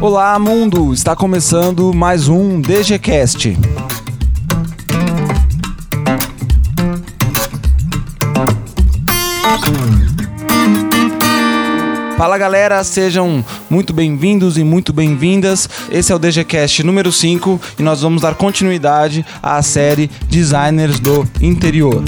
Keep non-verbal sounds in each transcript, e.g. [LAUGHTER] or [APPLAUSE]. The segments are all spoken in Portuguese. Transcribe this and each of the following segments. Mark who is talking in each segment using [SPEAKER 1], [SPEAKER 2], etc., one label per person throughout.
[SPEAKER 1] Olá, mundo! Está começando mais um DGCast. Fala galera, sejam muito bem-vindos e muito bem-vindas. Esse é o DGCast número 5 e nós vamos dar continuidade à série Designers do Interior.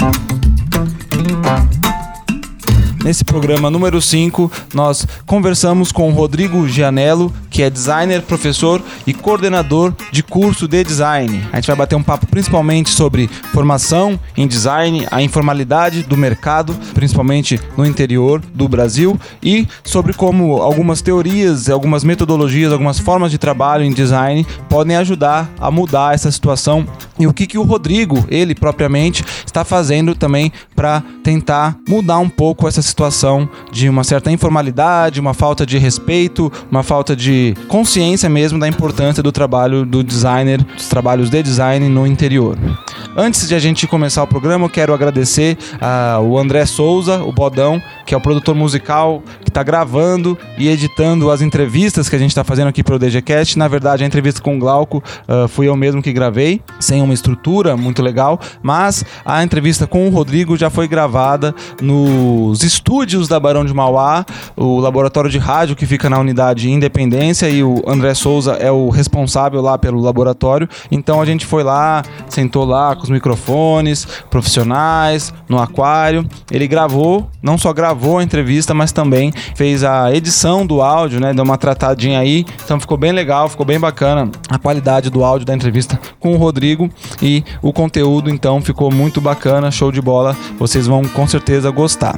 [SPEAKER 1] Nesse programa número 5, nós conversamos com Rodrigo Gianello, que é designer, professor e coordenador de curso de design. A gente vai bater um papo principalmente sobre formação em design, a informalidade do mercado, principalmente no interior do Brasil, e sobre como algumas teorias, algumas metodologias, algumas formas de trabalho em design podem ajudar a mudar essa situação e o que, que o Rodrigo, ele propriamente, está fazendo também para tentar mudar um pouco essa situação de uma certa informalidade, uma falta de respeito, uma falta de consciência mesmo da importância do trabalho do designer, dos trabalhos de design no interior. Antes de a gente começar o programa, eu quero agradecer ao André Souza, o Bodão, que é o produtor musical que está gravando e editando as entrevistas que a gente está fazendo aqui para o DGCast. Na verdade, a entrevista com o Glauco uh, fui eu mesmo que gravei, sem uma estrutura muito legal, mas a entrevista com o Rodrigo já foi gravada nos estúdios da Barão de Mauá, o laboratório de rádio que fica na unidade Independência e o André Souza é o responsável lá pelo laboratório. Então a gente foi lá, sentou lá com os microfones profissionais, no aquário. Ele gravou, não só gravou a entrevista, mas também fez a edição do áudio, né? Deu uma tratadinha aí. Então ficou bem legal, ficou bem bacana a qualidade do áudio da entrevista com o Rodrigo e o conteúdo então ficou muito bacana, show de bola. Vocês vão com certeza gostar.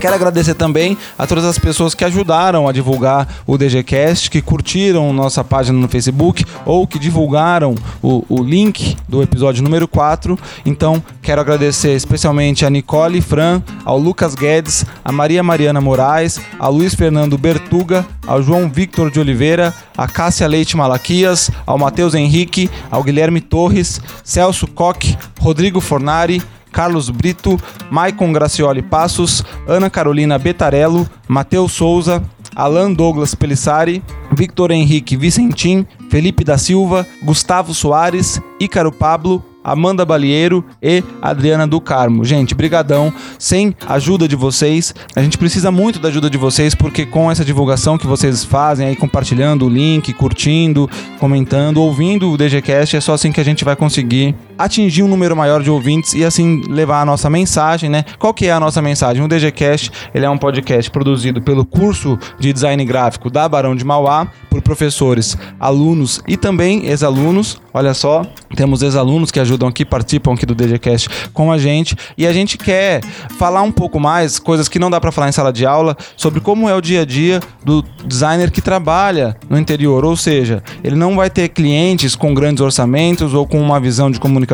[SPEAKER 1] Quero agradecer também a todas as pessoas que ajudaram a divulgar o DGCast, que curtiram nossa página no Facebook ou que divulgaram o, o link do episódio número 4. Então, quero agradecer especialmente a Nicole Fran, ao Lucas Guedes, a Maria Mariana Moraes, a Luiz Fernando Bertuga, ao João Victor de Oliveira, a Cássia Leite Malaquias, ao Matheus Henrique, ao Guilherme Torres, Celso Coque, Rodrigo Fornari, Carlos Brito, Maicon Gracioli Passos, Ana Carolina Betarello, Matheus Souza, Alan Douglas Pelissari, Victor Henrique Vicentim, Felipe da Silva, Gustavo Soares, Ícaro Pablo, Amanda Balieiro e Adriana do Carmo. Gente, brigadão. Sem ajuda de vocês, a gente precisa muito da ajuda de vocês porque com essa divulgação que vocês fazem aí compartilhando o link, curtindo, comentando, ouvindo o DGCast, é só assim que a gente vai conseguir atingir um número maior de ouvintes e assim levar a nossa mensagem, né? Qual que é a nossa mensagem? O DGCast, ele é um podcast produzido pelo curso de design gráfico da Barão de Mauá por professores, alunos e também ex-alunos. Olha só, temos ex-alunos que ajudam aqui, participam aqui do DGCast com a gente e a gente quer falar um pouco mais, coisas que não dá para falar em sala de aula, sobre como é o dia a dia do designer que trabalha no interior, ou seja, ele não vai ter clientes com grandes orçamentos ou com uma visão de comunicação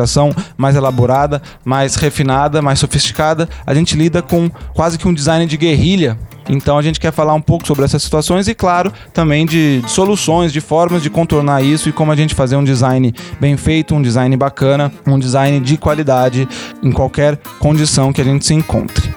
[SPEAKER 1] mais elaborada, mais refinada, mais sofisticada. A gente lida com quase que um design de guerrilha então a gente quer falar um pouco sobre essas situações e, claro, também de, de soluções, de formas de contornar isso e como a gente fazer um design bem feito, um design bacana, um design de qualidade em qualquer condição que a gente se encontre.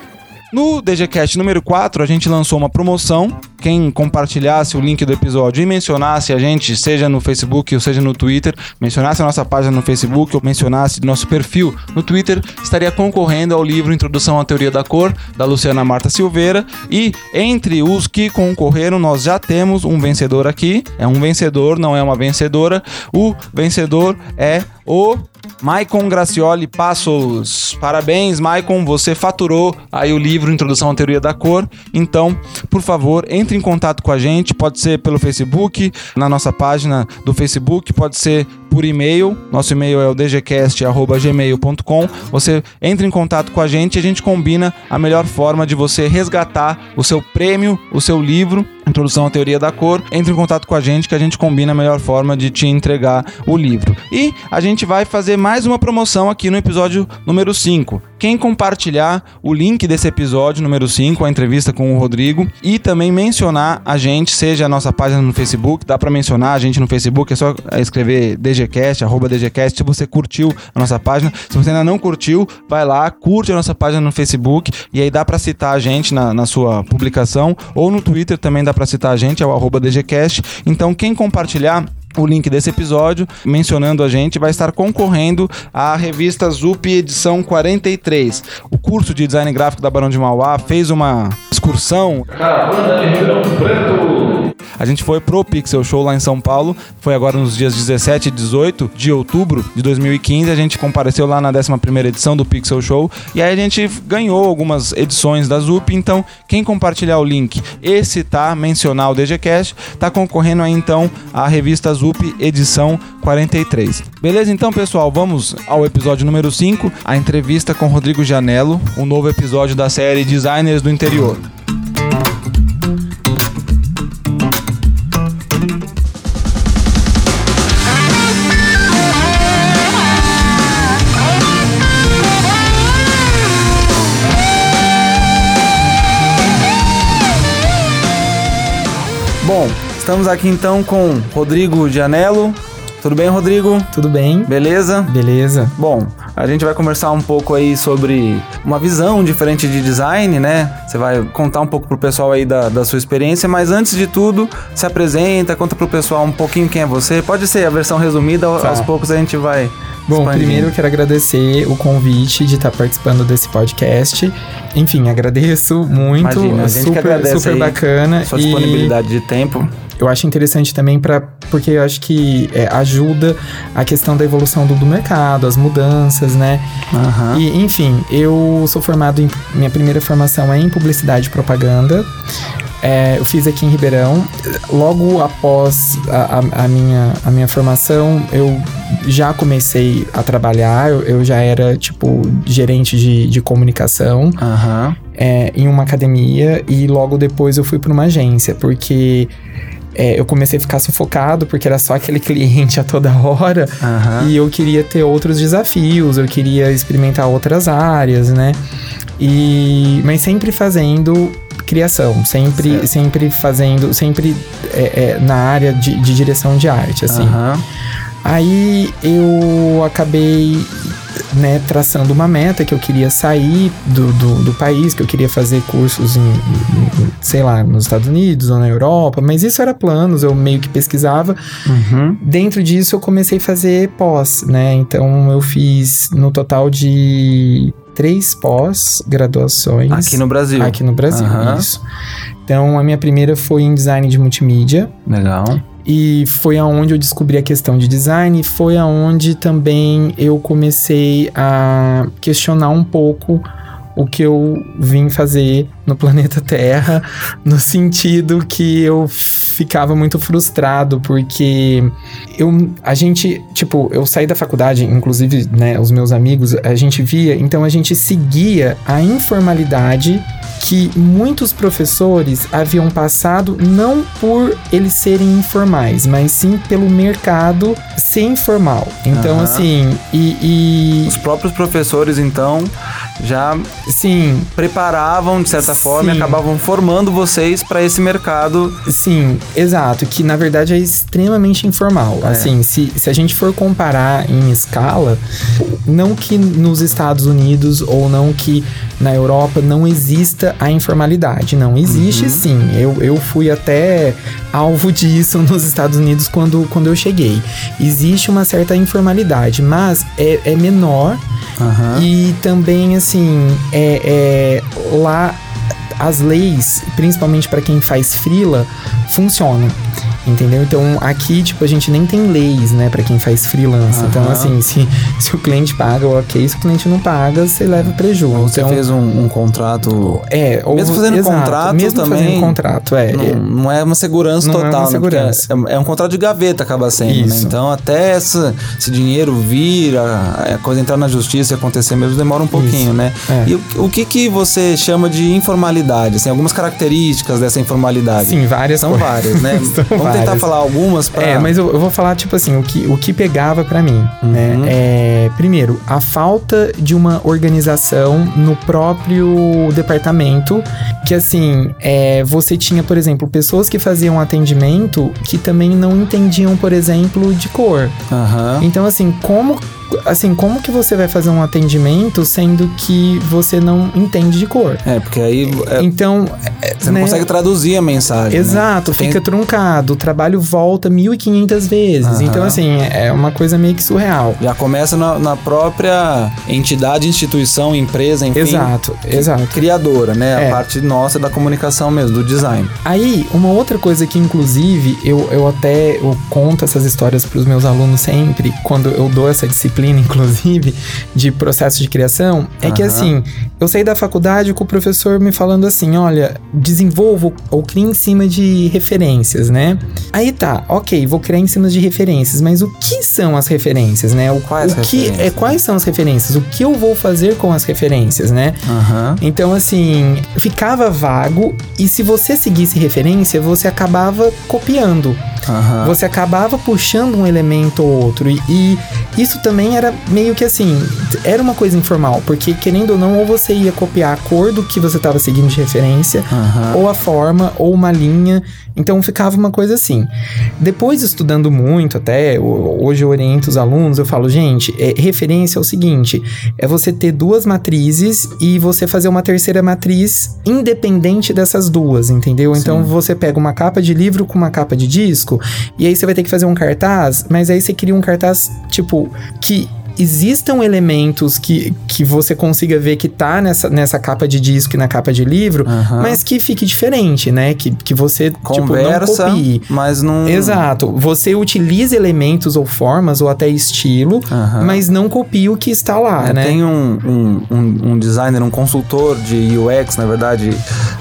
[SPEAKER 1] No DGCast número 4, a gente lançou uma promoção. Quem compartilhasse o link do episódio e mencionasse a gente, seja no Facebook ou seja no Twitter, mencionasse a nossa página no Facebook ou mencionasse nosso perfil no Twitter, estaria concorrendo ao livro Introdução à Teoria da Cor, da Luciana Marta Silveira. E entre os que concorreram, nós já temos um vencedor aqui. É um vencedor, não é uma vencedora. O vencedor é o Maicon Gracioli Passos. Parabéns, Maicon, você faturou aí o livro Introdução à Teoria da Cor. Então, por favor, entre em contato com a gente, pode ser pelo Facebook, na nossa página do Facebook, pode ser por e-mail. Nosso e-mail é o dgcast@gmail.com. Você entra em contato com a gente e a gente combina a melhor forma de você resgatar o seu prêmio, o seu livro Introdução à Teoria da Cor, entre em contato com a gente que a gente combina a melhor forma de te entregar o livro. E a gente vai fazer mais uma promoção aqui no episódio número 5. Quem compartilhar o link desse episódio número 5, a entrevista com o Rodrigo, e também mencionar a gente, seja a nossa página no Facebook, dá para mencionar a gente no Facebook, é só escrever DGCast, arroba DGCast, se você curtiu a nossa página. Se você ainda não curtiu, vai lá, curte a nossa página no Facebook, e aí dá para citar a gente na, na sua publicação, ou no Twitter também dá para citar a gente, é o arroba DGCast. Então, quem compartilhar o link desse episódio, mencionando a gente, vai estar concorrendo à revista Zup edição 43. O curso de design gráfico da Barão de Mauá fez uma excursão. Caravana de Ribeirão Preto a gente foi pro Pixel Show lá em São Paulo, foi agora nos dias 17 e 18 de outubro de 2015. A gente compareceu lá na 11 edição do Pixel Show e aí a gente ganhou algumas edições da ZUP. Então, quem compartilhar o link e citar, mencionar o DGCast, tá concorrendo aí então à revista ZUP edição 43. Beleza? Então, pessoal, vamos ao episódio número 5, a entrevista com Rodrigo Janello, um novo episódio da série Designers do Interior. Estamos aqui então com Rodrigo Janello. Tudo bem, Rodrigo?
[SPEAKER 2] Tudo bem.
[SPEAKER 1] Beleza?
[SPEAKER 2] Beleza.
[SPEAKER 1] Bom, a gente vai conversar um pouco aí sobre uma visão diferente de design, né? Você vai contar um pouco pro pessoal aí da, da sua experiência, mas antes de tudo, se apresenta, conta pro pessoal um pouquinho quem é você. Pode ser a versão resumida, tá. aos poucos a gente vai.
[SPEAKER 2] Bom, expandindo. primeiro eu quero agradecer o convite de estar participando desse podcast. Enfim, agradeço muito. Imagina, super, super bacana.
[SPEAKER 1] Sua disponibilidade e... de tempo
[SPEAKER 2] eu acho interessante também para porque eu acho que é, ajuda a questão da evolução do, do mercado, as mudanças, né? Uhum. E enfim, eu sou formado em minha primeira formação é em publicidade e propaganda. É, eu fiz aqui em Ribeirão. Logo após a, a, a, minha, a minha formação, eu já comecei a trabalhar. Eu, eu já era, tipo, gerente de, de comunicação uhum. é, em uma academia. E logo depois eu fui para uma agência, porque é, eu comecei a ficar sufocado porque era só aquele [LAUGHS] cliente a toda hora uhum. e eu queria ter outros desafios, eu queria experimentar outras áreas, né? E, mas sempre fazendo criação, sempre, certo. sempre fazendo, sempre é, é, na área de, de, direção de arte, assim. Uhum. Aí eu acabei né, traçando uma meta que eu queria sair do, do, do país, que eu queria fazer cursos em, em, sei lá, nos Estados Unidos ou na Europa, mas isso era planos, eu meio que pesquisava. Uhum. Dentro disso eu comecei a fazer pós, né? Então eu fiz no total de três pós-graduações.
[SPEAKER 1] Aqui no Brasil.
[SPEAKER 2] Aqui no Brasil, uhum. isso. Então a minha primeira foi em design de multimídia.
[SPEAKER 1] Legal.
[SPEAKER 2] E foi aonde eu descobri a questão de design, foi aonde também eu comecei a questionar um pouco o que eu vim fazer no planeta [LAUGHS] Terra, no sentido que eu ficava muito frustrado porque eu a gente, tipo, eu saí da faculdade, inclusive, né, os meus amigos, a gente via, então a gente seguia a informalidade que muitos professores haviam passado não por eles serem informais, mas sim pelo mercado ser informal. Então, uhum. assim, e,
[SPEAKER 1] e, Os próprios professores, então, já sim preparavam de certa sim. forma e acabavam formando vocês para esse mercado.
[SPEAKER 2] Sim, exato, que na verdade é extremamente informal. É. Assim, se, se a gente for comparar em escala, não que nos Estados Unidos ou não que na Europa não exista a informalidade. Não, existe uhum. sim. Eu, eu fui até alvo disso [LAUGHS] nos Estados Unidos quando, quando eu cheguei. Existe uma certa informalidade, mas é, é menor uhum. e também, assim, é, é lá as leis, principalmente para quem faz frila, funcionam. Entendeu? Então aqui, tipo, a gente nem tem leis, né, para quem faz freelance. Uhum. Então, assim, se, se o cliente paga, ok. Se o cliente não paga, você leva prejuízo. Ou
[SPEAKER 1] você
[SPEAKER 2] então,
[SPEAKER 1] fez um, um, contrato.
[SPEAKER 2] É, ou
[SPEAKER 1] mesmo fazendo exato, contrato
[SPEAKER 2] mesmo
[SPEAKER 1] também.
[SPEAKER 2] Fazendo contrato, é.
[SPEAKER 1] Não, não é uma segurança
[SPEAKER 2] não
[SPEAKER 1] total,
[SPEAKER 2] é, uma
[SPEAKER 1] né?
[SPEAKER 2] segurança.
[SPEAKER 1] Né? É, é, um contrato de gaveta, acaba sendo, né?
[SPEAKER 2] Isso.
[SPEAKER 1] né? Então, até essa, esse dinheiro vir, a, a, coisa entrar na justiça e acontecer mesmo, demora um pouquinho, Isso. né? É. E o, o, que, que você chama de informalidade? Assim, algumas características dessa informalidade?
[SPEAKER 2] Sim, várias.
[SPEAKER 1] São várias, né? [LAUGHS] Vamos várias. Tentar falar algumas para.
[SPEAKER 2] É, mas eu, eu, vou falar, tipo assim, o que, o que pegava para mim, uhum. né? É, primeiro, a falta de uma organização no próprio departamento, que assim, é, você tinha, por exemplo, pessoas que faziam atendimento que também não entendiam, por exemplo, de cor.
[SPEAKER 1] Uhum.
[SPEAKER 2] Então, assim, como assim, como que você vai fazer um atendimento sendo que você não entende de cor?
[SPEAKER 1] É, porque aí. É,
[SPEAKER 2] então.
[SPEAKER 1] Você né? não consegue traduzir a mensagem.
[SPEAKER 2] Né? Exato,
[SPEAKER 1] né?
[SPEAKER 2] fica Tem... truncado. O trabalho volta 1.500 vezes. Uhum. Então, assim, é uma coisa meio que surreal.
[SPEAKER 1] Já começa na, na, própria entidade, instituição, empresa, enfim.
[SPEAKER 2] Exato, exato.
[SPEAKER 1] Criadora, né? É. A parte nossa da comunicação mesmo, do design.
[SPEAKER 2] Aí, uma outra coisa que, inclusive, eu, eu até eu conto essas histórias para os meus alunos sempre, quando eu dou essa disciplina disciplina, [LAUGHS] inclusive, de processo de criação, é uhum. que assim, eu saí da faculdade com o professor me falando assim: olha, desenvolvo ou crie em cima de referências, né? Aí tá, ok, vou criar em cima de referências, mas o que são as referências, né? O,
[SPEAKER 1] quais,
[SPEAKER 2] o que é quais são as referências? O que eu vou fazer com as referências, né?
[SPEAKER 1] Uhum.
[SPEAKER 2] Então, assim, ficava vago e se você seguisse referência, você acabava copiando.
[SPEAKER 1] Uhum.
[SPEAKER 2] Você acabava puxando um elemento ou outro. E, e, isso também era meio que assim, era uma coisa informal, porque querendo ou não, ou você ia copiar a cor do que você estava seguindo de referência,
[SPEAKER 1] uhum.
[SPEAKER 2] ou a forma, ou uma linha. Então ficava uma coisa assim. Depois, estudando muito, até hoje eu oriento os alunos, eu falo, gente, é, referência é o seguinte: é você ter duas matrizes e você fazer uma terceira matriz independente dessas duas, entendeu? Então, Sim. Então você pega uma capa de livro com uma capa de disco, e aí você vai ter que fazer um cartaz, mas aí você cria um cartaz, tipo, que existam elementos que, que você consiga ver que tá nessa, nessa capa de disco e na capa de livro,
[SPEAKER 1] uhum.
[SPEAKER 2] mas que fique diferente, né? Que, que você,
[SPEAKER 1] Conversa,
[SPEAKER 2] tipo, não copie.
[SPEAKER 1] mas não...
[SPEAKER 2] Exato. Você utiliza elementos ou formas ou até estilo,
[SPEAKER 1] uhum.
[SPEAKER 2] mas não copie o que está lá,
[SPEAKER 1] é,
[SPEAKER 2] né?
[SPEAKER 1] Tem um, um, um, um, designer, um consultor de UX, na verdade,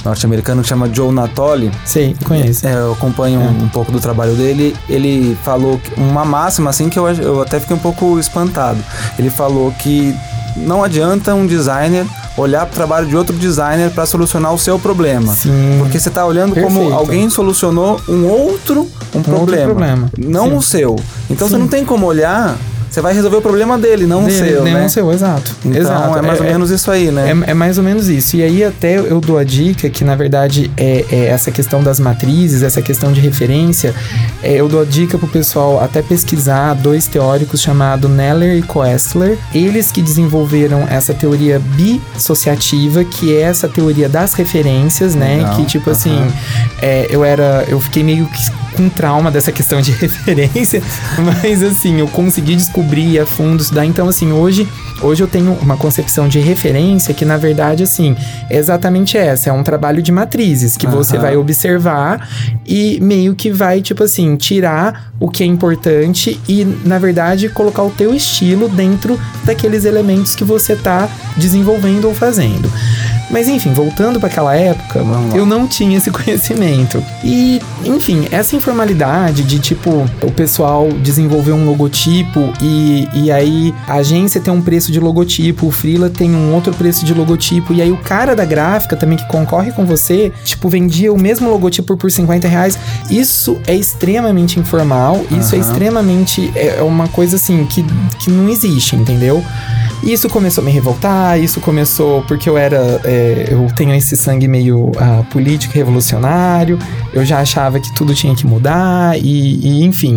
[SPEAKER 1] norte-americano, que chama Joe Natoli.
[SPEAKER 2] Sei, conheço.
[SPEAKER 1] É, eu acompanho é. um, um, pouco do trabalho dele. Ele falou uma máxima, assim, que eu, eu até fiquei um pouco espantado. Ele falou que não adianta um designer olhar para o trabalho de outro designer para solucionar o seu problema.
[SPEAKER 2] Sim.
[SPEAKER 1] Porque você está olhando
[SPEAKER 2] Perfeito.
[SPEAKER 1] como alguém solucionou um outro um, um problema,
[SPEAKER 2] outro problema,
[SPEAKER 1] não
[SPEAKER 2] Sim.
[SPEAKER 1] o seu. Então Sim. você não tem como olhar você vai resolver o problema dele, não dele, o seu,
[SPEAKER 2] nem
[SPEAKER 1] né?
[SPEAKER 2] o seu, exato.
[SPEAKER 1] Então
[SPEAKER 2] exato.
[SPEAKER 1] é mais é, ou menos isso aí, né?
[SPEAKER 2] É, é, mais ou menos isso. E aí até eu dou a dica que, na verdade, é, é essa questão das matrizes, essa questão de referência, é, eu dou a dica pro pessoal até pesquisar dois teóricos chamados Neller e Koestler. Eles que desenvolveram essa teoria bissociativa, que é essa teoria das referências, né? Que, tipo
[SPEAKER 1] uhum.
[SPEAKER 2] assim, é, eu era... Eu fiquei meio que com trauma dessa questão de [LAUGHS] referência, mas assim, eu consegui descobrir a fundo. Então, assim, hoje, hoje eu tenho uma concepção de referência que, na verdade, assim, é exatamente essa. É um trabalho de matrizes que uhum. você vai observar e meio que vai, tipo assim, tirar o que é importante e, na verdade, colocar o teu estilo dentro daqueles elementos que você está desenvolvendo ou fazendo. Mas enfim, voltando para aquela época, eu não tinha esse [LAUGHS] conhecimento. E, enfim, essa informalidade de tipo, o pessoal desenvolver um logotipo e, e aí a agência tem um preço de logotipo, o Freela tem um outro preço de logotipo, e aí o cara da gráfica também que concorre com você, tipo, vendia o mesmo logotipo por 50 reais. Isso é extremamente informal, isso uhum. é extremamente. É, é uma coisa assim que, que não existe, entendeu? Isso começou a me revoltar, isso começou porque eu era. É, eu tenho esse sangue meio uh, político revolucionário, eu já achava que tudo tinha que mudar, e, e enfim.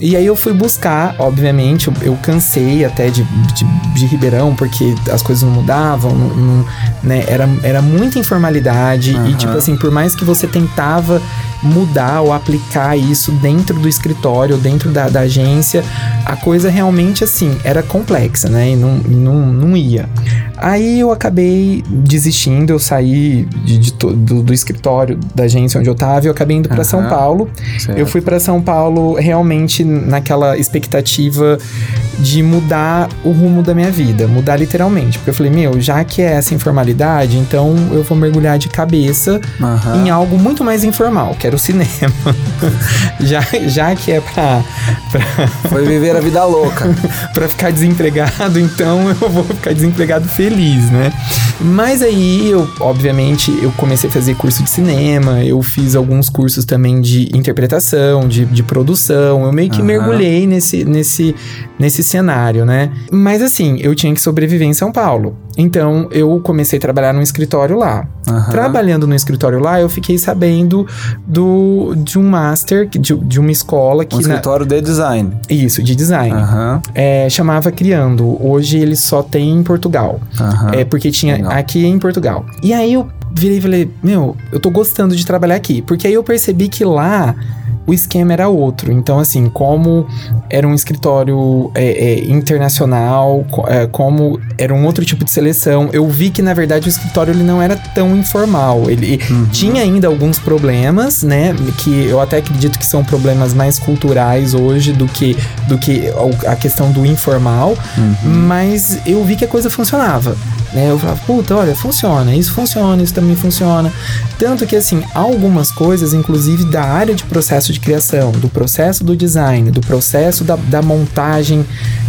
[SPEAKER 2] E aí eu fui buscar, obviamente, eu, eu cansei até de, de, de, Ribeirão, porque as coisas não mudavam, não, não, né? Era, era muita informalidade, uhum. e tipo assim, por mais que você tentava mudar ou aplicar isso dentro do escritório, dentro da, da agência, a coisa realmente assim era complexa, né? E não, não, não ia. Aí eu acabei desistindo, eu saí de, de, do, do, escritório da agência onde eu tava e eu acabei indo para uhum. São Paulo. Certo. Eu fui para São Paulo realmente naquela expectativa de mudar o rumo da minha vida, mudar literalmente. Porque eu falei, meu, já que é essa informalidade, então eu vou mergulhar de cabeça uhum. em algo muito mais informal, que era o cinema. [LAUGHS] já, já que é pra,
[SPEAKER 3] pra. [LAUGHS] Foi viver a vida louca. [LAUGHS]
[SPEAKER 2] pra ficar desempregado, então eu vou ficar desempregado feliz, né? Mas aí eu, obviamente, eu comecei a fazer curso de cinema, eu fiz alguns cursos também de interpretação, de, de produção. Eu meio que uhum. mergulhei nesse, nesse, nesse cenário, né? Mas assim, eu tinha que sobreviver em São Paulo. Então eu comecei a trabalhar num escritório lá. Uhum. Trabalhando no escritório lá, eu fiquei sabendo do, de um master, de, de uma escola que. Um
[SPEAKER 3] escritório
[SPEAKER 2] na...
[SPEAKER 3] de design.
[SPEAKER 2] Isso, de design.
[SPEAKER 3] Uhum.
[SPEAKER 2] É, chamava Criando. Hoje ele só tem em Portugal. Uhum. É porque tinha Legal. aqui em Portugal. E aí eu virei e falei, meu, eu tô gostando de trabalhar aqui. Porque aí eu percebi que lá o esquema era outro. Então, assim, como era um escritório é, é, internacional, é, como era um outro tipo de seleção, eu vi que, na verdade, o escritório ele não era tão informal. Ele uhum. tinha ainda alguns problemas, né? Que eu até acredito que são problemas mais culturais hoje do que, do que a questão do informal. Uhum. Mas eu vi que a coisa funcionava. Né? Eu falava, puta, olha, funciona, isso funciona, isso também funciona. Tanto que, assim, algumas coisas, inclusive da área de processo de criação, do processo do design, do processo da, da montagem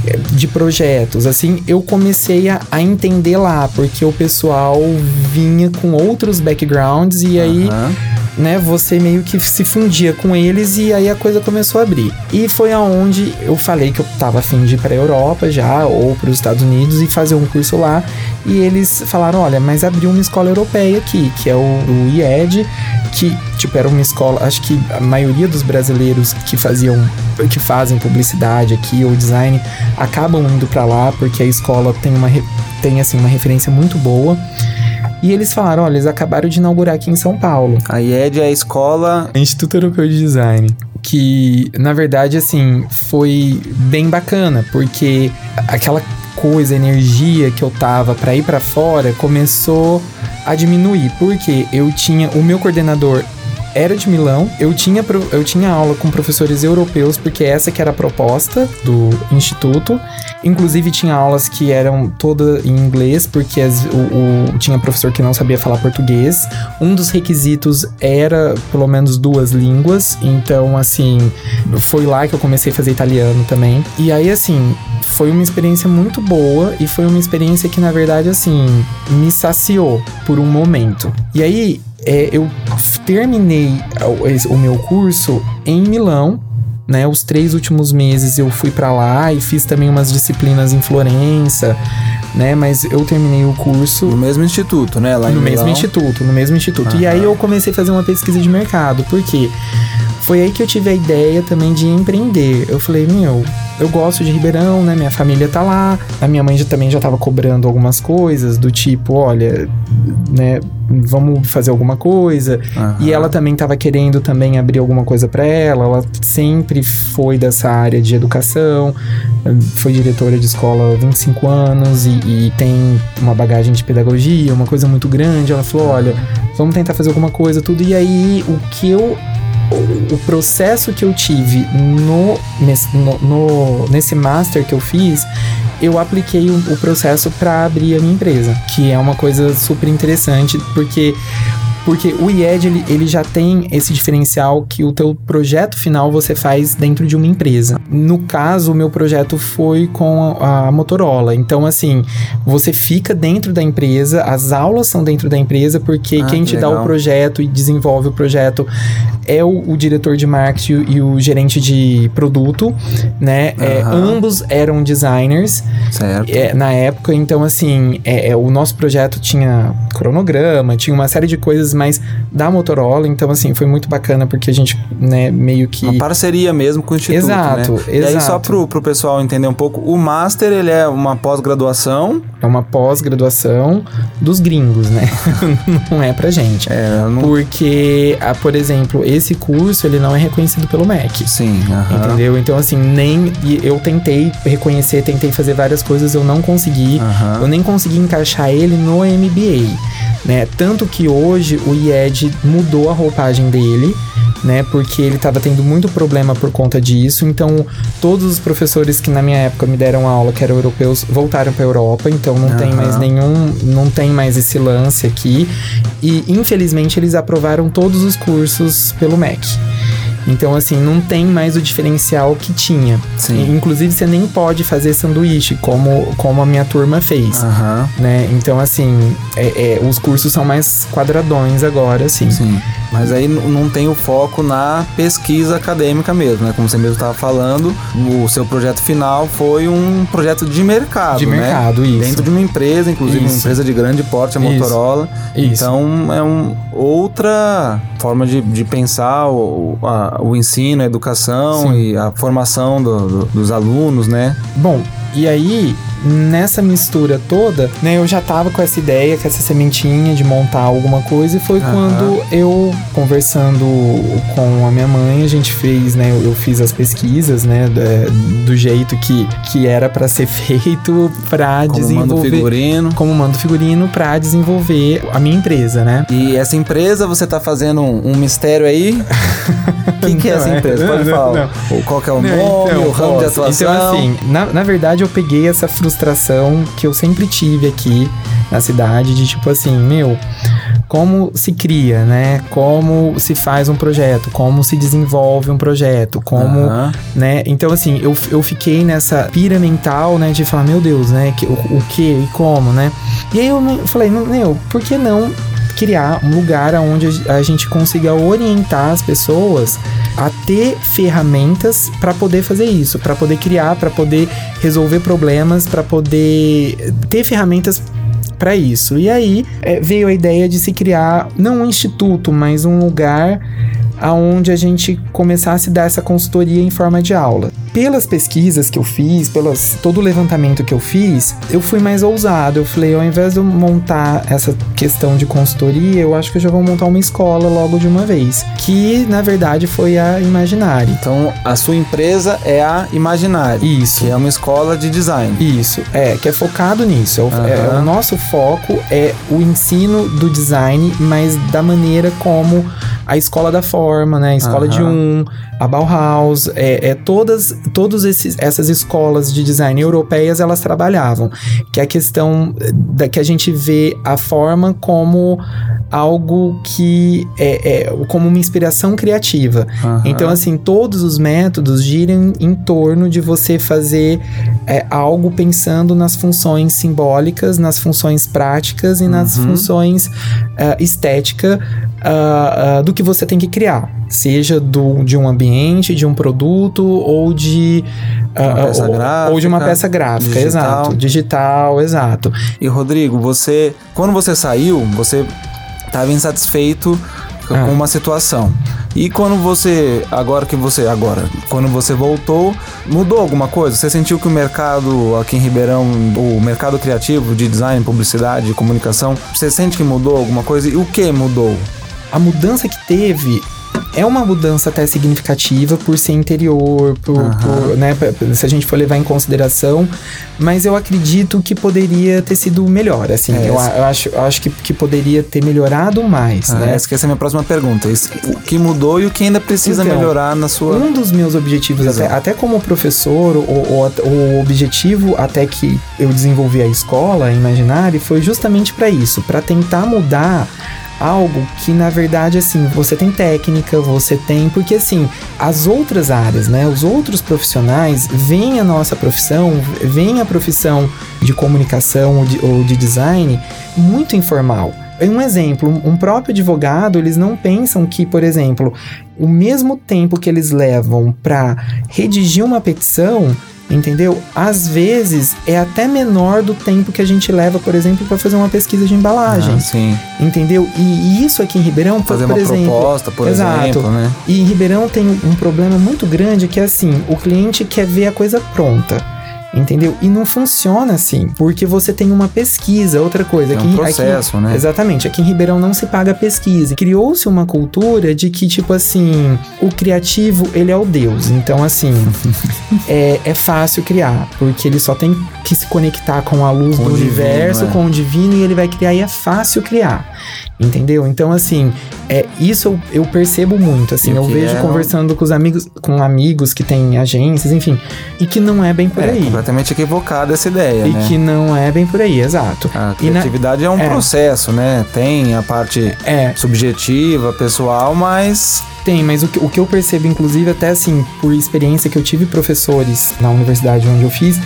[SPEAKER 2] eh, de projetos, assim, eu comecei a, a, entender lá, porque o pessoal vinha com outros backgrounds e aí. Né, você meio que se fundia com eles e aí a coisa começou a abrir. E foi aonde eu falei que eu tava afim de ir pra Europa já, ou para os Estados Unidos e fazer um curso lá. E eles falaram: olha, mas abriu uma escola europeia aqui, que é o, o IED, que, tipo, era uma escola. Acho que a maioria dos brasileiros que faziam, que fazem publicidade aqui ou design, acabam indo para lá, porque a escola tem uma, tem, assim, uma referência muito boa. E eles falaram: olha, eles acabaram de inaugurar aqui em São Paulo.
[SPEAKER 3] A IED é a escola.
[SPEAKER 2] Instituto Europeu de Design. Que, na verdade, assim, foi bem bacana, porque aquela coisa, energia que eu tava para ir para fora começou a diminuir, porque eu tinha o meu coordenador era de Milão. Eu tinha, eu tinha aula com professores europeus, porque essa que era a proposta do instituto. Inclusive, tinha aulas que eram todas em inglês, porque as, o, o, tinha professor que não sabia falar português. Um dos requisitos era pelo menos duas línguas. Então, assim, foi lá que eu comecei a fazer italiano também. E aí, assim, foi uma experiência muito boa e foi uma experiência que, na verdade, assim, me saciou por um momento. E aí, é, eu terminei o, o meu curso em Milão, né? Os três últimos meses eu fui para lá e fiz também umas disciplinas em Florença, né? Mas eu terminei o curso
[SPEAKER 3] no mesmo instituto, né?
[SPEAKER 2] Lá no mesmo instituto, no mesmo instituto. Uhum. E aí eu comecei a fazer uma pesquisa de mercado, porque foi aí que eu tive a ideia também de empreender. Eu falei, meu, eu gosto de Ribeirão, né? Minha família tá lá. A minha mãe já, também já tava cobrando algumas coisas do tipo, olha, né? Vamos fazer alguma coisa. Uhum. E ela também tava querendo também abrir alguma coisa para ela. Ela sempre foi dessa área de educação. Foi diretora de escola há 25 anos e, e tem uma bagagem de pedagogia, uma coisa muito grande. Ela falou, olha, vamos tentar fazer alguma coisa, tudo. E aí, o que eu o processo que eu tive no, nesse, no, no, nesse master que eu fiz, eu apliquei o, o processo para abrir a minha empresa, que é uma coisa super interessante, porque porque o IED, ele, ele já tem esse diferencial que o teu projeto final você faz dentro de uma empresa. No caso, o meu projeto foi com a, a Motorola. Então, assim, você fica dentro da empresa, as aulas são dentro da empresa, porque ah, quem que te legal. dá o projeto e desenvolve o projeto é o, o diretor de marketing e o gerente de produto, né? Uhum. É, ambos eram designers
[SPEAKER 3] certo.
[SPEAKER 2] É, na época. Então, assim, é, é, o nosso projeto tinha cronograma, tinha uma série de coisas mas da Motorola. Então, assim, foi muito bacana porque a gente, né, meio que.
[SPEAKER 1] Uma parceria mesmo com o Instituto.
[SPEAKER 2] Exato,
[SPEAKER 1] né?
[SPEAKER 2] exato.
[SPEAKER 1] E aí, só pro, pro pessoal entender um pouco, o Master ele é uma pós-graduação.
[SPEAKER 2] É uma pós-graduação dos gringos, né? [LAUGHS] não é pra gente.
[SPEAKER 1] É, não...
[SPEAKER 2] Porque, ah, por exemplo, esse curso ele não é reconhecido pelo MEC.
[SPEAKER 1] Sim, aham.
[SPEAKER 2] Entendeu? Então, assim, nem. Eu tentei reconhecer, tentei fazer várias coisas, eu não consegui.
[SPEAKER 1] Aham.
[SPEAKER 2] Eu nem consegui encaixar ele no MBA, né? Tanto que hoje o IED mudou a roupagem dele, né? Porque ele estava tendo muito problema por conta disso. Então, todos os professores que na minha época me deram aula, que eram europeus, voltaram para Europa. Então, não tem
[SPEAKER 1] Aham.
[SPEAKER 2] mais nenhum, não tem mais esse lance aqui. E infelizmente eles aprovaram todos os cursos pelo MEC. Então, assim, não tem mais o diferencial que tinha.
[SPEAKER 1] Sim.
[SPEAKER 2] Inclusive, você nem pode fazer sanduíche, como, como a minha turma fez.
[SPEAKER 1] Aham.
[SPEAKER 2] Né? Então, assim, é- é, os cursos são mais quadradões agora, assim.
[SPEAKER 1] Sim. Mas aí não tem o foco na pesquisa acadêmica mesmo, né? Como você mesmo estava falando, o seu projeto final foi um projeto de mercado,
[SPEAKER 2] De
[SPEAKER 1] né?
[SPEAKER 2] mercado, isso.
[SPEAKER 1] Dentro de uma empresa, inclusive uma
[SPEAKER 2] Isso.
[SPEAKER 1] empresa de grande porte, a. Motorola.
[SPEAKER 2] Isso.
[SPEAKER 1] Então é um, outra forma de, de pensar o, a- o ensino, a educação
[SPEAKER 2] Sim.
[SPEAKER 1] e a formação do- do- dos alunos, né?
[SPEAKER 2] Bom, e aí, nessa mistura toda, né, eu já tava com essa ideia, com essa sementinha de montar alguma coisa, e foi
[SPEAKER 1] Aham.
[SPEAKER 2] quando eu, conversando com a minha mãe, a gente fez, né, eu, fiz as pesquisas, né, do jeito que, que era pra ser [LAUGHS] feito pra
[SPEAKER 1] Como manda o
[SPEAKER 2] desenvolver.
[SPEAKER 1] figurino.
[SPEAKER 2] Como mando figurino pra desenvolver a minha empresa, né?
[SPEAKER 1] E essa empresa, você tá fazendo um, um mistério aí? [LAUGHS] O que, é
[SPEAKER 2] Não,
[SPEAKER 1] essa
[SPEAKER 2] é-
[SPEAKER 1] empresa? Pode
[SPEAKER 2] não,
[SPEAKER 1] falar. O- Qual que é o
[SPEAKER 2] Não,
[SPEAKER 1] nome,
[SPEAKER 2] então,
[SPEAKER 1] o ramo de
[SPEAKER 2] posso.
[SPEAKER 1] atuação?
[SPEAKER 2] Então, assim, na, na verdade, eu peguei essa frustração que eu sempre tive aqui na cidade, de tipo assim, meu, como se cria, né? Como se faz um projeto, como se desenvolve um projeto, como,
[SPEAKER 1] Aham.
[SPEAKER 2] né? Então, assim, eu, eu fiquei nessa pira mental, né? De falar, meu Deus, né? Que, o, o que e como, né? E aí eu falei, "Não, meu, por que não criar um lugar onde a gente consiga orientar as pessoas a ter ferramentas para poder fazer isso, para poder criar, para poder resolver problemas, para poder ter ferramentas para isso. E aí é, veio a ideia de se criar não um instituto, mas um lugar aonde a gente começasse a dar essa consultoria em forma de aula. Pelas pesquisas que eu fiz, pelas todo o levantamento que eu fiz, eu fui mais ousado. Eu falei, ao invés de eu montar essa questão de consultoria, eu acho que eu já vou montar uma escola logo de uma vez, que na verdade foi a Imaginari.
[SPEAKER 1] Então, a sua empresa é a Imaginária,
[SPEAKER 2] Isso.
[SPEAKER 1] que é uma escola de design.
[SPEAKER 2] Isso, é, que é focado nisso. É o,
[SPEAKER 1] Aham.
[SPEAKER 2] é, o nosso foco é o ensino do design, mas da maneira como a escola da forma, né? A escola de
[SPEAKER 1] Aham.
[SPEAKER 2] um, a Bauhaus, é, é todas, todas esses, essas escolas de design europeias elas trabalhavam. Que é a questão da que a gente vê a forma como algo que é, é como uma inspiração criativa.
[SPEAKER 1] Aham.
[SPEAKER 2] Então, assim, todos os métodos giram em torno de você fazer é, algo pensando nas funções simbólicas, nas funções práticas e nas
[SPEAKER 1] Uhum.
[SPEAKER 2] funções ah, estética ah, ah, do que você tem que criar. Seja do, de um ambiente, de um produto ou de. ah,
[SPEAKER 1] Uma peça
[SPEAKER 2] ou-
[SPEAKER 1] gráfica,
[SPEAKER 2] ou de uma peça gráfica,
[SPEAKER 1] digital.
[SPEAKER 2] exato. Digital, exato.
[SPEAKER 1] E Rodrigo, você, quando você saiu, você estava insatisfeito com
[SPEAKER 2] Ah.
[SPEAKER 1] uma situação. E quando você, agora que você, agora, quando você voltou, mudou alguma coisa? Você sentiu que o mercado aqui em Ribeirão, o mercado criativo de design, publicidade, comunicação, você sente que mudou alguma coisa? E o que mudou?
[SPEAKER 2] a mudança que teve é uma mudança até significativa por ser interior, por,
[SPEAKER 1] Aham.
[SPEAKER 2] por, né, se a gente for levar em consideração, mas eu acredito que poderia ter sido melhor, assim,
[SPEAKER 1] É,
[SPEAKER 2] eu, eu acho, eu acho que, que poderia ter melhorado mais,
[SPEAKER 1] Ah,
[SPEAKER 2] né?
[SPEAKER 1] Essa é a minha próxima pergunta. Isso- O que mudou e o que ainda precisa
[SPEAKER 2] Então,
[SPEAKER 1] melhorar na sua.
[SPEAKER 2] Um dos meus objetivos, até, até como professor, o, o, o objetivo até que eu desenvolvi a escola, Imaginari, foi justamente para isso, para tentar mudar algo que na verdade assim, você tem técnica, você tem, porque assim, as outras áreas, né, os outros profissionais veem a nossa profissão, veem a profissão de comunicação ou de, ou de design muito informal. Um exemplo, um próprio advogado, eles não pensam que, por exemplo, o mesmo tempo que eles levam para redigir uma petição, entendeu? Às vezes é até menor do tempo que a gente leva, por exemplo, para fazer uma pesquisa de embalagem. Ah,
[SPEAKER 1] sim.
[SPEAKER 2] Entendeu? E, isso aqui em Ribeirão,
[SPEAKER 1] fazer
[SPEAKER 2] por,
[SPEAKER 1] uma
[SPEAKER 2] exemplo,
[SPEAKER 1] proposta, por exato, exemplo, né?
[SPEAKER 2] E em Ribeirão tem um problema muito grande que é assim, o cliente quer ver a coisa pronta entendeu? E não funciona assim, porque você tem uma pesquisa, outra coisa.
[SPEAKER 1] É um processo,
[SPEAKER 2] aqui,
[SPEAKER 1] né?
[SPEAKER 2] Exatamente. Aqui em Ribeirão não se paga pesquisa. Criou-se uma cultura de que, tipo assim, o criativo, ele é o Deus. Então, assim, [LAUGHS] é, é fácil criar, porque ele só tem que se conectar com a luz com do universo, divino, é. com o divino, e ele vai criar, e é fácil criar. Entendeu? Então, assim, é, isso eu, eu percebo muito, assim, eu vejo é conversando com os amigos, com amigos que têm agências, enfim, e que não é bem por
[SPEAKER 1] é,
[SPEAKER 2] aí.
[SPEAKER 1] Completamente equivocada essa ideia,
[SPEAKER 2] e
[SPEAKER 1] né?
[SPEAKER 2] que não é bem por aí, exato.
[SPEAKER 1] A criatividade na... é um é. processo, né? Tem a parte é. subjetiva, pessoal, mas
[SPEAKER 2] tem, mas o que, o que eu percebo, inclusive, até assim, por experiência que eu tive professores na universidade onde eu fiz,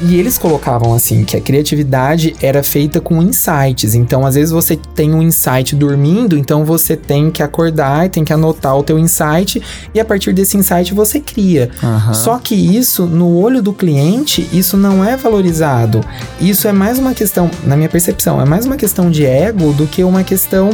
[SPEAKER 2] e eles colocavam assim, que a criatividade era feita com insights. Então, às vezes você tem um insight dormindo, então você tem que acordar e tem que anotar o teu insight, e a partir desse insight você cria. Uhum. Só que isso, no olho do cliente, isso não é valorizado. Isso é mais uma questão, na minha percepção, é mais uma questão de ego do que uma questão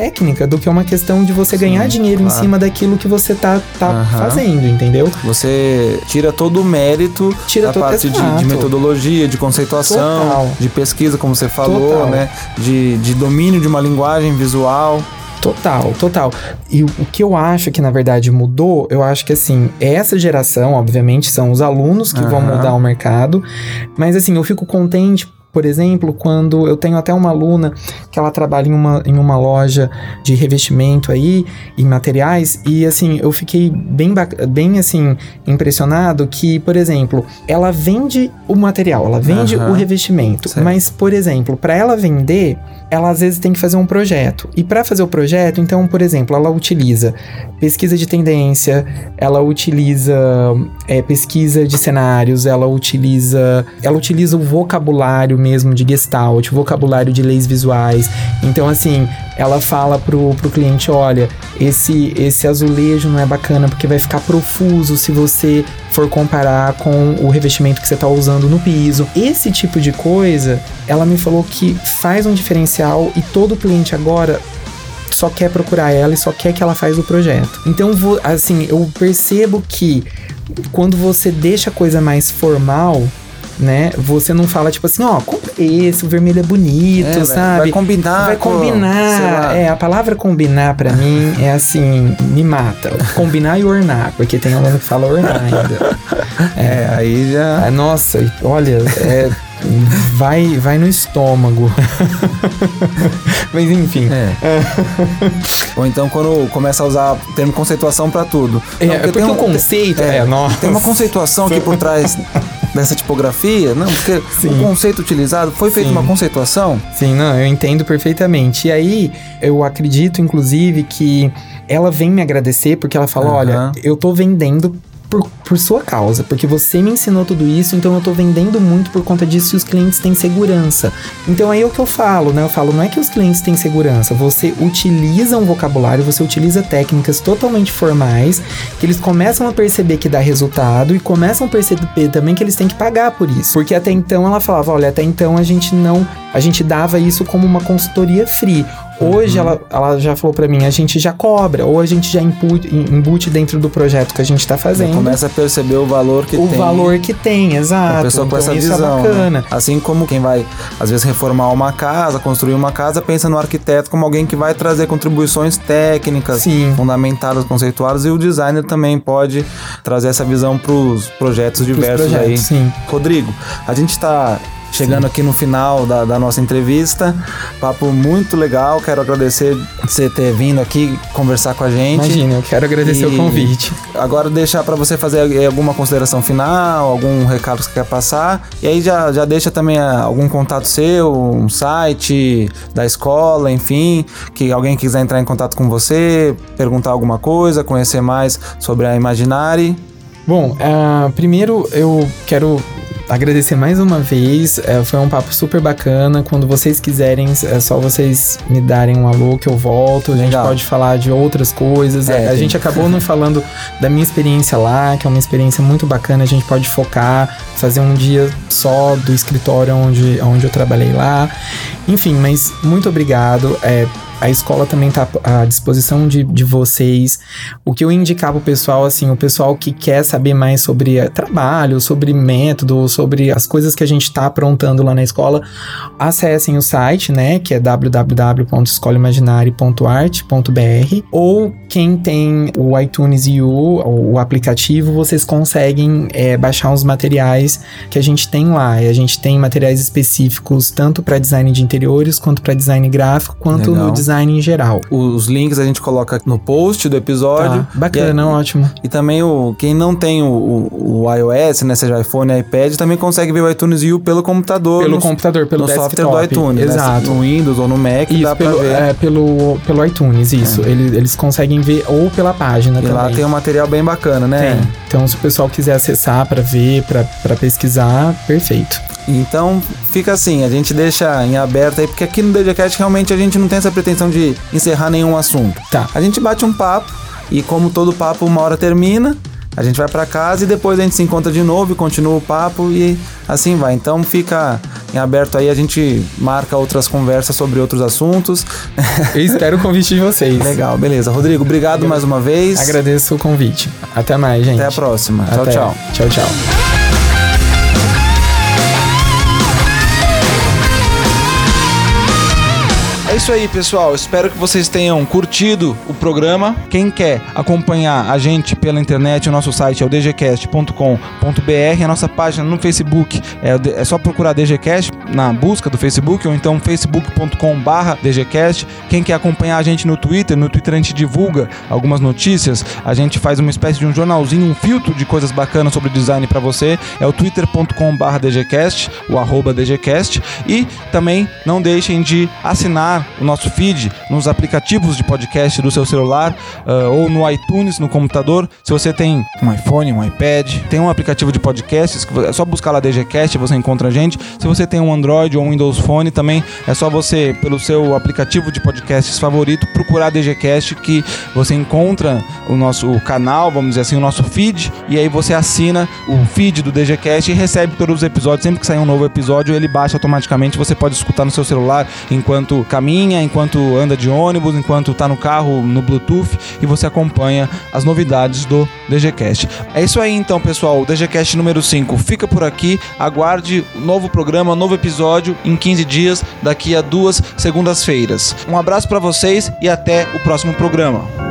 [SPEAKER 2] técnica, do que uma questão de você Sim, ganhar dinheiro claro. em cima daquilo que você tá, tá uhum. fazendo, entendeu?
[SPEAKER 1] Você tira todo o mérito tira da parte de, de, metodologia, de conceituação, Total. de pesquisa, como você falou, Total. né? De, de domínio de uma linguagem visual.
[SPEAKER 2] Total, total. E o que eu acho que na verdade mudou, eu acho que assim, essa geração, obviamente, são os alunos que uhum. vão mudar o mercado, mas assim, eu fico contente por exemplo, quando eu tenho até uma aluna que ela trabalha em uma, em uma loja de revestimento aí, em materiais, e assim, eu fiquei bem, bem assim, impressionado que, por exemplo, ela vende o material, ela vende uhum. o revestimento, certo. mas, por exemplo, para ela vender, ela às vezes tem que fazer um projeto. E para fazer o projeto, então, por exemplo, ela utiliza pesquisa de tendência, ela utiliza é, pesquisa de cenários, ela utiliza, ela utiliza o vocabulário mesmo de Gestalt, vocabulário de leis visuais. Então, assim, ela fala pro, pro cliente: olha, esse, esse azulejo não é bacana porque vai ficar profuso se você for comparar com o revestimento que você está usando no piso. Esse tipo de coisa, ela me falou que faz um diferencial e todo cliente agora só quer procurar ela e só quer que ela faz o projeto. Então, assim, eu percebo que quando você deixa a coisa mais formal, né? Você não fala tipo assim, ó, compra esse, o vermelho é bonito, é, sabe?
[SPEAKER 1] Vai combinar.
[SPEAKER 2] Vai combinar. é, a palavra combinar para mim é assim, me mata. Combinar e ornar, porque tem aluno que fala ornar ainda.
[SPEAKER 1] É, [LAUGHS] é aí já.
[SPEAKER 2] É, nossa, olha, é vai, vai no estômago. [LAUGHS] Mas enfim. É.
[SPEAKER 1] Ou então quando começa a usar termo conceituação para tudo.
[SPEAKER 2] É, Não, porque, porque um, o conceito é, é nossa.
[SPEAKER 1] Tem uma conceituação aqui por trás [LAUGHS] dessa tipografia? Não, porque Sim. o conceito utilizado foi feita uma conceituação?
[SPEAKER 2] Sim, não, eu entendo perfeitamente. E aí, eu acredito, inclusive, que ela vem me agradecer porque ela fala: uhum. olha, eu tô vendendo por, por sua causa, porque você me ensinou tudo isso, então eu tô vendendo muito por conta disso e os clientes têm segurança. Então aí é o que eu falo, né? Eu falo, não é que os clientes têm segurança, você utiliza um vocabulário, você utiliza técnicas totalmente formais, que eles começam a perceber que dá resultado e começam a perceber também que eles têm que pagar por isso. Porque até então ela falava, olha, até então a gente não, a gente dava isso como uma consultoria free. Hoje ela, ela já falou para mim, a gente já cobra, ou a gente já embute, embute dentro do projeto que a gente tá fazendo.
[SPEAKER 1] começa a perceber o valor que
[SPEAKER 2] o
[SPEAKER 1] tem.
[SPEAKER 2] O valor que tem, exato.
[SPEAKER 1] A pessoa com então, essa é visão. É bacana. Né? Assim como quem vai, às vezes, reformar uma casa, construir uma casa, pensa no arquiteto como alguém que vai trazer contribuições técnicas, Sim. fundamentadas, conceituadas, e o designer também pode trazer essa visão para os projetos diversos projetos, aí. Sim. Rodrigo, a gente está Chegando Sim. aqui no final da, da, nossa entrevista. Papo muito legal. Quero agradecer você ter vindo aqui conversar com a gente.
[SPEAKER 2] Imagina, eu quero agradecer e o convite.
[SPEAKER 1] Agora deixar para você fazer alguma consideração final, algum recado que você quer passar. E aí já, já deixa também ah, algum contato seu, um site da escola, enfim, que alguém quiser entrar em contato com você, perguntar alguma coisa, conhecer mais sobre a Imaginari.
[SPEAKER 2] Bom, uh, primeiro eu quero agradecer mais uma vez. É, foi um papo super bacana. Quando vocês quiserem, é só vocês me darem um alô que eu volto. A gente Legal. pode falar de outras coisas. É, a, gente acabou não falando da minha experiência lá, que é uma experiência muito bacana. A gente pode focar, fazer um dia só do escritório onde, onde eu trabalhei lá. Enfim, mas muito obrigado. É, a escola também está à disposição de, de vocês. O que eu indicar pro pessoal, assim, o pessoal que quer saber mais sobre eh, trabalho, sobre método, sobre as coisas que a gente está aprontando lá na escola, acessem o site, né, que é www.escoleimaginari.art.br ou quem tem o iTunes U, o aplicativo, vocês conseguem é, baixar os materiais que a gente tem lá. E a gente tem materiais específicos tanto para design de interiores, quanto para design gráfico, quanto Legal. no design design em geral.
[SPEAKER 3] Os links a gente coloca no post do episódio.
[SPEAKER 2] Tá, bacana, e, ótimo.
[SPEAKER 3] E também o quem não tem o, o, o, iOS, né, seja iPhone, iPad, também consegue ver o iTunes U pelo computador.
[SPEAKER 2] Pelo computador, pelo no
[SPEAKER 3] software do iTunes.
[SPEAKER 2] Né, Exato.
[SPEAKER 3] Né, no Windows ou no Mac,
[SPEAKER 2] isso, dá pelo, pra ver. É, pelo, pelo iTunes, isso. É. Eles, eles conseguem ver ou pela página
[SPEAKER 3] e
[SPEAKER 2] também.
[SPEAKER 3] lá tem um material bem bacana, né?
[SPEAKER 2] Tem. Então, se o pessoal quiser acessar para ver, para pesquisar, perfeito.
[SPEAKER 3] Então, fica assim, a gente deixa em aberto aí, porque aqui no DJCast realmente a gente não tem essa pretensão de encerrar nenhum assunto.
[SPEAKER 2] Tá.
[SPEAKER 3] A gente bate um papo e como todo papo uma hora termina, a gente vai para casa e depois a gente se encontra de novo e continua o papo e assim vai. Então fica em aberto aí, a gente marca outras conversas sobre outros assuntos. [LAUGHS]
[SPEAKER 2] Eu espero o convite de vocês.
[SPEAKER 3] Legal, beleza. Rodrigo, obrigado mais uma vez.
[SPEAKER 2] Agradeço o convite. Até mais, gente.
[SPEAKER 3] Até a próxima. Tchau,
[SPEAKER 2] Até.
[SPEAKER 3] tchau.
[SPEAKER 2] Tchau, tchau.
[SPEAKER 1] É isso aí, pessoal. Espero que vocês tenham curtido o programa. Quem quer acompanhar a gente pela internet, o nosso site é o dgcast.com.br. A nossa página no Facebook é, é só procurar DGCast na busca do Facebook ou então facebook.com/dgcast. Quem quer acompanhar a gente no Twitter, no Twitter a gente divulga algumas notícias. A gente faz uma espécie de um jornalzinho, um filtro de coisas bacanas sobre design para você. É o twitter.com/dgcast, o arroba DGCast. E também não deixem de assinar o nosso feed nos aplicativos de podcast do seu celular uh, ou no iTunes, no computador. Se você tem um iPhone, um iPad, tem um aplicativo de podcasts, é só buscar lá DGCast, você encontra a gente. Se você tem um Android ou um Windows Phone, também é só você, pelo seu aplicativo de podcasts favorito, procurar DGCast que você encontra o nosso canal, vamos dizer assim, o nosso feed, e aí você assina o feed do DGCast e recebe todos os episódios. Sempre que sair um novo episódio, ele baixa automaticamente, você pode escutar no seu celular enquanto caminha caminha, enquanto anda de ônibus, enquanto tá no carro no Bluetooth e você acompanha as novidades do DGCast. É isso aí então, pessoal. O DGCast número 5 fica por aqui. Aguarde novo programa, novo episódio em 15 dias, daqui a duas segundas-feiras. Um abraço para vocês e até o próximo programa.